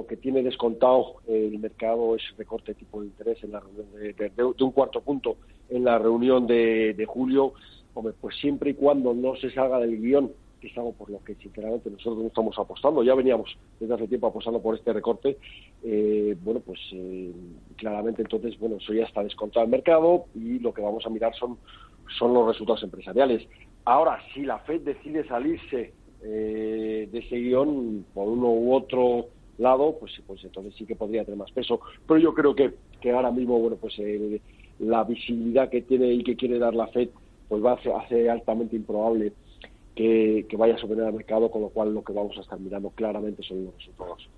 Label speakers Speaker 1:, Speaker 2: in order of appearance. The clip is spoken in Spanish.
Speaker 1: lo que tiene descontado el mercado es recorte de tipo de interés en la reunión de, un cuarto punto en la reunión de, de julio, hombre, pues siempre y cuando no se salga del guion que es algo por lo que sinceramente nosotros no estamos apostando, ya veníamos desde hace tiempo apostando por este recorte, eh, bueno, pues eh, claramente entonces, bueno, eso ya está descontado el mercado y lo que vamos a mirar son, son los resultados empresariales. Ahora, si la Fed decide salirse eh, de ese guion por uno u otro lado, pues, pues entonces sí que podría tener más peso. Pero yo creo que, que ahora mismo, bueno, pues la visibilidad que tiene y que quiere dar la Fed, pues va a hacer altamente improbable que, vaya a superar al mercado, con lo cual lo que vamos a estar mirando claramente son los resultados.